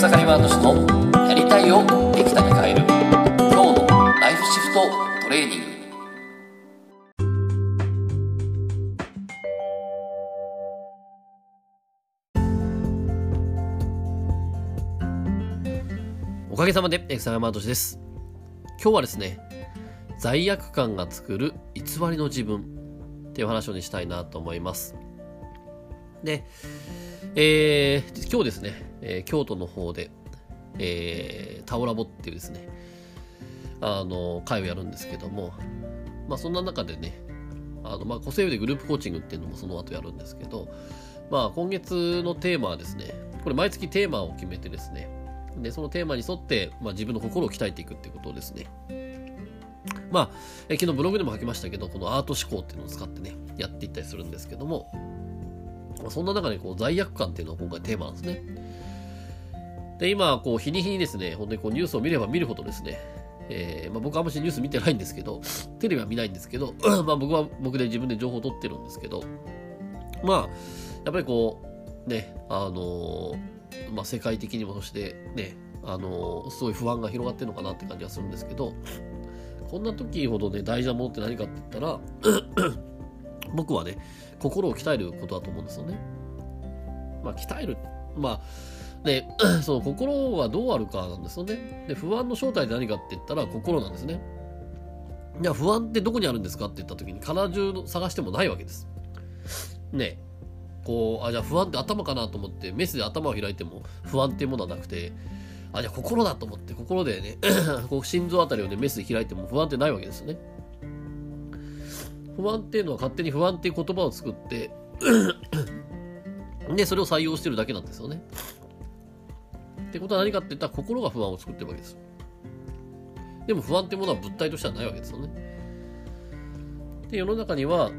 草刈ワード氏のやりたいをできたに変える今日のライフシフトトレーニング。おかげさまで草刈ワード氏です。今日はですね罪悪感が作る偽りの自分っていう話を、ね、したいなと思います。で、えー、今日ですね、えー、京都の方で、えー、タオラボっていうですね、あの、会をやるんですけども、まあそんな中でね、あの、まあ個性でグループコーチングっていうのもその後やるんですけど、まあ今月のテーマはですね、これ毎月テーマを決めてですね、で、そのテーマに沿って、まあ自分の心を鍛えていくっていうことをですね、まあ、え昨日ブログでも書きましたけど、このアート思考っていうのを使ってね、やっていったりするんですけども、まあそんな中でこう罪悪感っていうのが今回テーマなんですね。で、今、こう、日に日にですね、本当にこうニュースを見れば見るほどですね、えー、まあ、僕はあんまりニュース見てないんですけど、テレビは見ないんですけど、まあ僕は僕で自分で情報を取ってるんですけど、まあ、やっぱりこう、ね、あのー、まあ世界的にもそしてね、あのー、すごい不安が広がってるのかなって感じがするんですけど、こんな時ほどね、大事なものって何かって言ったら、僕はね、心を鍛えることだと思うんですよね。まあ、鍛える。まあ、ね、その心はどうあるかなんですよね。で、不安の正体って何かって言ったら心なんですね。じゃあ不安ってどこにあるんですか？って言った時に体中探してもないわけです。ねこう、あ、じゃあ不安って頭かなと思ってメスで頭を開いても不安っていうものはなくて、あ、じゃあ心だと思って心でね、こう心臓あたりをねメスで開いても不安ってないわけですよね。不安っていうのは勝手に不安っていう言葉を作って で、それを採用してるだけなんですよね。ってことは何かって言ったら心が不安を作ってるわけです。でも不安ってものは物体としてはないわけですよね。で、世の中には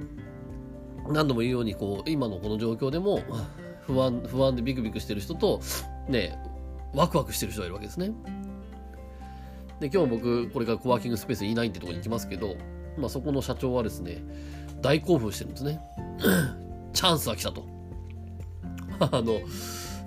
何度も言うように、こう、今のこの状況でも不安、不安でビクビクしてる人と、ね、ワクワクしてる人がいるわけですね。で、今日僕、これからコワーキングスペース E9 ってとこに行きますけど、まあ、そこの社長はですね、大興奮してるんですね。チャンスは来たと。あの、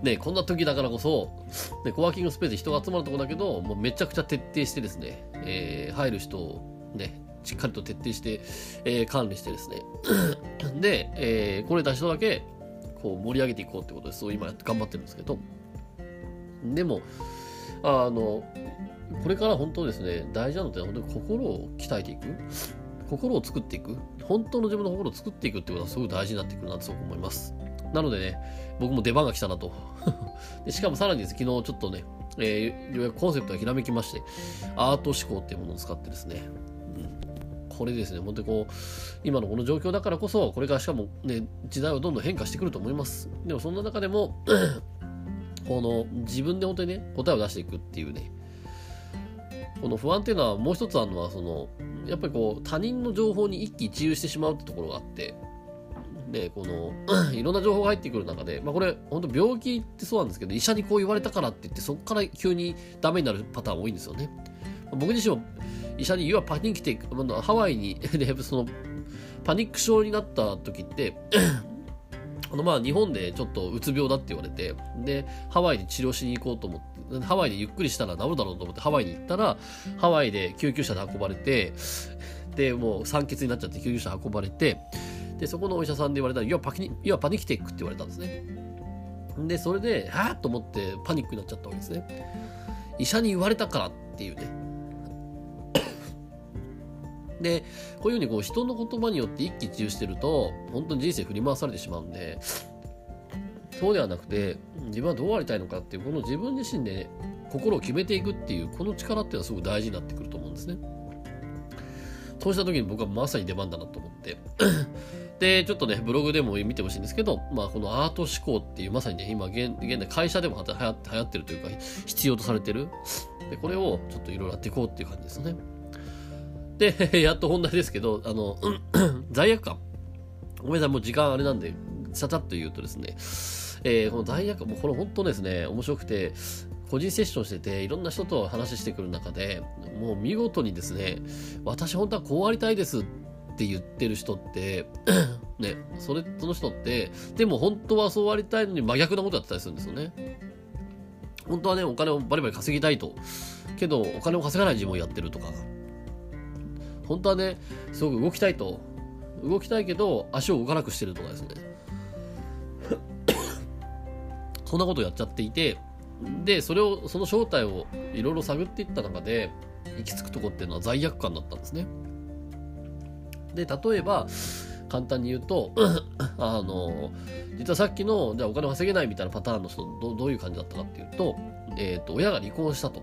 ね、こんな時だからこそ、ね、コワーキングスペースで人が集まるとこだけど、もうめちゃくちゃ徹底してですね、えー、入る人をね、しっかりと徹底して、えー、管理してですね。で、えー、これた人だけ、こう盛り上げていこうってことです、そう今頑張ってるんですけど、でも、あの、これから本当ですね、大事なのって本当に心を鍛えていく？心を作っていく？本当の自分の心を作っていくってことはすごく大事になってくるなと思います。なのでね、僕も出番が来たなと。でしかもさらにです昨日ちょっとね、えー、ようやくコンセプトがひらめきまして、アート思考っていうものを使ってですね、うん、これですね、本当にこう、今のこの状況だからこそ、これからしかもね、時代はどんどん変化してくると思います。でもそんな中でも、この自分で本当にね、答えを出していくっていうね、この不安っていうのはもう一つあるのは、その、やっぱりこう、他人の情報に一喜一憂してしまうってところがあって、で、この、いろんな情報が入ってくる中で、まあこれ、本当病気ってそうなんですけど、医者にこう言われたからって言って、そこから急にダメになるパターン多いんですよね。僕自身も医者に、要はパニックって、ハワイに、で、その、パニック症になった時ってあのまあ日本でちょっとうつ病だって言われて、で、ハワイに治療しに行こうと思って、ハワイでゆっくりしたら治るだろうと思ってハワイに行ったら、ハワイで救急車で運ばれて、で、もう酸欠になっちゃって救急車運ばれて、で、そこのお医者さんで言われたら、いや、パキニ、いや、パニキテックって言われたんですね。で、それで、はぁと思ってパニックになっちゃったわけですね。医者に言われたからっていうね。で、こういうふうにこう人の言葉によって一喜一憂してると、本当に人生振り回されてしまうんで、そうではなくて、自分はどうありたいのかっていう、この自分自身で心を決めていくっていう、この力っていうのはすごく大事になってくると思うんですね。そうした時に僕はまさに出番だなと思って。で、ちょっとね、ブログでも見てほしいんですけど、まあ、このアート思考っていう、まさにね、今現、現代会社でも流行ってるというか、必要とされてる。で、これをちょっといろいろやっていこうっていう感じですね。で、やっと本題ですけど、あの、罪悪感。ごめんなさい、もう時間あれなんで、ちゃちゃっと言うとですね、えー、この罪悪感、もうこれ本当ですね、面白くて、個人セッションしてて、いろんな人と話してくる中で、もう見事にですね、私本当はこうありたいですって言ってる人って、ね、それ、その人って、でも本当はそうありたいのに真逆なことやってたりするんですよね。本当はね、お金をバリバリ稼ぎたいと。けど、お金を稼がない自分をやってるとか。本当はね、すごく動きたいと。動きたいけど、足を動かなくしてるとかですね。そんなことをやっちゃっていて、で、それを、その正体をいろいろ探っていった中で、行き着くとこっていうのは罪悪感だったんですね。で、例えば、簡単に言うと、あの、実はさっきの、じゃあお金を稼げないみたいなパターンの人ど、どういう感じだったかっていうと、えっ、ー、と、親が離婚したと。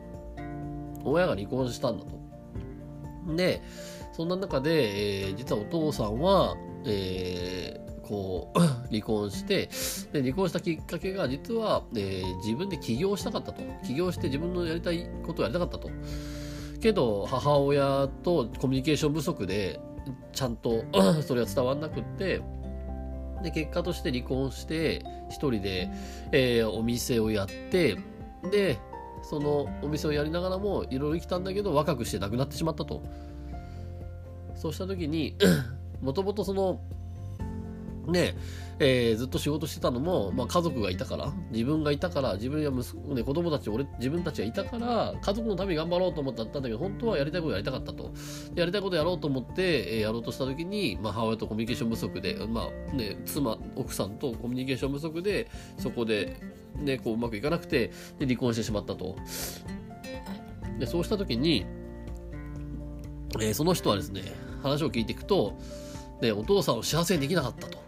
親が離婚したんだと。で、そんな中で、えー、実はお父さんは、えー、こう、離婚して、で、離婚したきっかけが、実は、えー、自分で起業したかったと。起業して自分のやりたいことをやりたかったと。けど、母親とコミュニケーション不足で、ちゃんと それは伝わんなくって、で、結果として離婚して、一人で、えー、お店をやって、で、そのお店をやりながらもいろいろ生きたんだけど若くして亡くなってしまったと。そうした時に、もともとそのねえー、ずっと仕事してたのも、まあ、家族がいたから、自分がいたから、自分や息子、ね、子供たち、俺、自分たちがいたから、家族のために頑張ろうと思ったんだけど、本当はやりたいことやりたかったと。やりたいことやろうと思って、えー、やろうとした時に、まあ、母親とコミュニケーション不足で、まあ、ね、妻、奥さんとコミュニケーション不足で、そこで、ね、こう、うまくいかなくて、で、離婚してしまったと。で、そうした時に、えー、その人はですね、話を聞いていくと、ね、お父さんを幸せにできなかったと。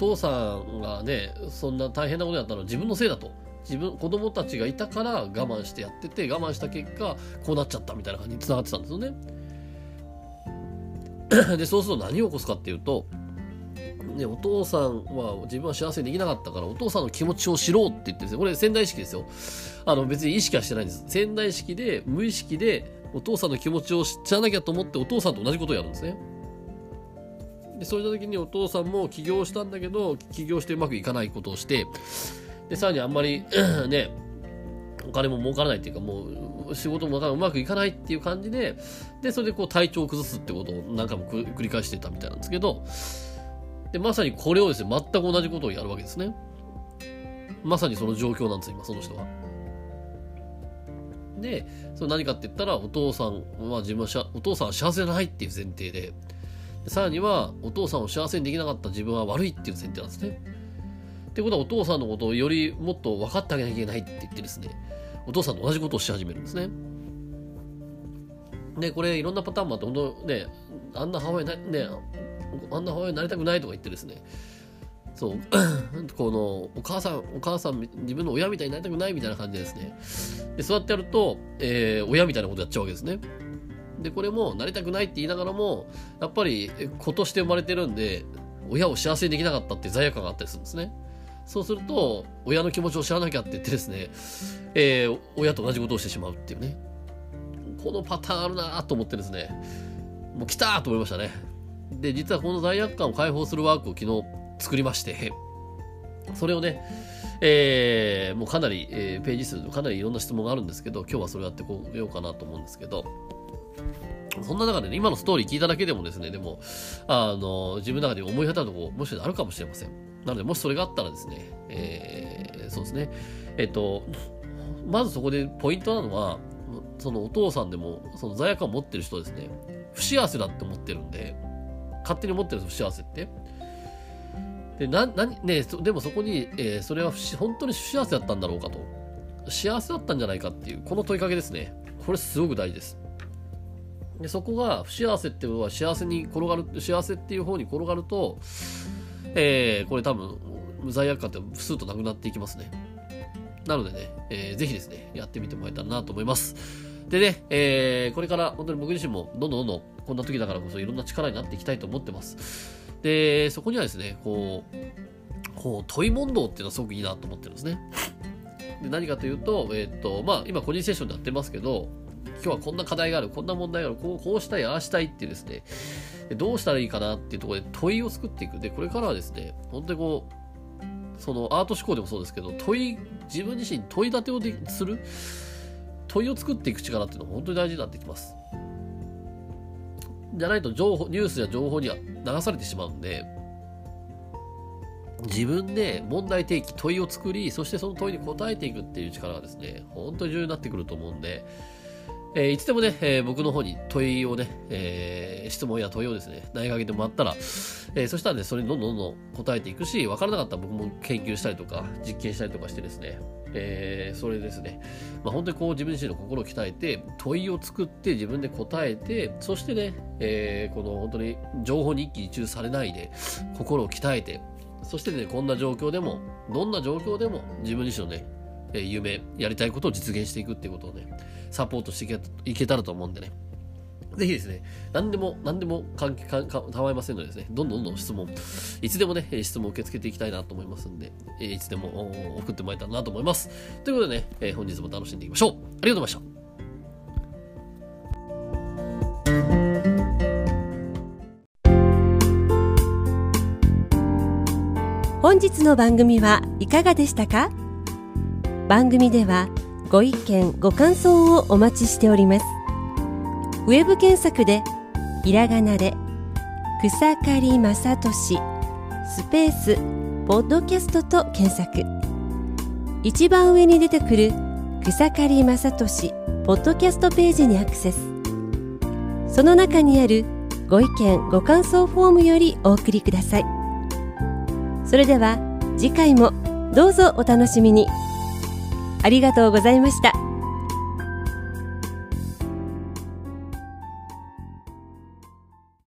父さんがね、そんな大変なことやったのは自分のせいだと。自分、子供たちがいたから我慢してやってて、我慢した結果、こうなっちゃったみたいな感じに繋がってたんですよね。で、そうすると何を起こすかっていうと、ね、お父さんは自分は幸せにできなかったから、お父さんの気持ちを知ろうって言ってですね、これ仙台式ですよ。あの別に意識はしてないんです。仙台式で、無意識で、お父さんの気持ちを知らなきゃと思ってお父さんと同じことをやるんですね。でそういった時にお父さんも起業したんだけど起業してうまくいかないことをしてでさらにあんまり ねお金も儲からないっていうかもう仕事もうまくいかないっていう感じででそれでこう体調を崩すってことを何回も繰り返してたみたいなんですけどでまさにこれをですね全く同じことをやるわけですねまさにその状況なんです今その人は。で、それ何かって言ったら、お父さんは自分はお父さんは幸せじゃないっていう前提で、さらには、お父さんを幸せにできなかった自分は悪いっていう前提なんですね。ってことは、お父さんのことをよりもっと分かってあげなきゃいけないって言ってですね、お父さんと同じことをし始めるんですね。で、これいろんなパターンもあって、本当ね、あんな母親な、ね、あんな母親になりたくないとか言ってですね、そう、この、お母さん、お母さん、自分の親みたいになりたくないみたいな感じでですね、で、そうやってやると、えー、親みたいなことやっちゃうわけですね。で、これも、なりたくないって言いながらも、やっぱり、子として生まれてるんで、親を幸せにできなかったって罪悪感があったりするんですね。そうすると、親の気持ちを知らなきゃって言ってですね、えー、親と同じことをしてしまうっていうね。このパターンあるなと思ってですね、もう来たと思いましたね。で、実はこの罪悪感を解放するワークを昨日作りまして、それをね、えー、もうかなり、えー、ページ数、かなりいろんな質問があるんですけど、今日はそれをやってこようかなと思うんですけど、そんな中でね、今のストーリー聞いただけでもですね、でも、あの、自分の中で思い当たるとこ、もしかしたらあるかもしれません。なので、もしそれがあったらですね、えー、そうですね、えっと、まずそこでポイントなのは、そのお父さんでも、その罪悪感を持ってる人ですね、不幸せだって思ってるんで、勝手に思ってるんです不幸せって。で、な、なね、でもそこに、えー、それは本当に不幸せだったんだろうかと。幸せだったんじゃないかっていう、この問いかけですね。これすごく大事です。でそこが不幸せっていうのは幸せに転がる幸せっていう方に転がると、えー、これ多分罪悪感ってスーッとなくなっていきますね。なのでね、えー、ぜひですねやってみてもらえたらなと思います。でね、えー、これから本当に僕自身もどんどんどんどんこんな時だからこそいろんな力になっていきたいと思ってます。でそこにはですねこうこう問い問答っていうのはすごくいいなと思ってるんですね。で何かというと、えっ、と、まあ、今個人セッションでやってますけど、今日はこんな課題がある、こんな問題がある、こうこうしたい、ああしたいってですね、どうしたらいいかなっていうところで問いを作っていく。で、これからはですね、本当にこう、そのアート思考でもそうですけど、問い、自分自身問い立てをでする、問いを作っていく力っていうのは本当に大事になってきます。じゃないと情報、ニュースや情報には流されてしまうんで、自分で問題提起、問いを作り、そしてその問いに答えていくっていう力がですね、本当に重要になってくると思うんで、えー、いつでもね、えー、僕の方に問いをね、えー、質問や問いをですね、投げかけてもらったら、えそしたらね、それにどんどんどん答えていくし、わからなかったら僕も研究したりとか、実験したりとかしてですね、えそれですね、まあ、本当にこう自分自身の心を鍛えて、問いを作って自分で答えて、そしてね、えこの本当に情報に一喜一憂されないで、心を鍛えて、そしてね、こんな状況でも、どんな状況でも自分自身のね、え夢、やりたいことを実現していくっていうことをね、サポートしていけたらと思うんでね。ぜひですね、何でも、何でも関係かか構いませんのでですね、どんどんどんどん質問、いつでもね、質問を受け付けていきたいなと思いますんで、いつでも送ってもらえたらなと思います。ということでね、本日も楽しんでいきましょう。ありがとうございました。本日の番組はいかがでしたか？番組ではご意見ご感想をお待ちしております。ウェブ検索でひらがなで草刈正俊スペースポッドキャストと検索。一番上に出てくる草刈正俊ポッドキャストページにアクセス。その中にあるご意見ご感想フォームよりお送りください。それでは次回もどうぞお楽しみに。ありがとうございました。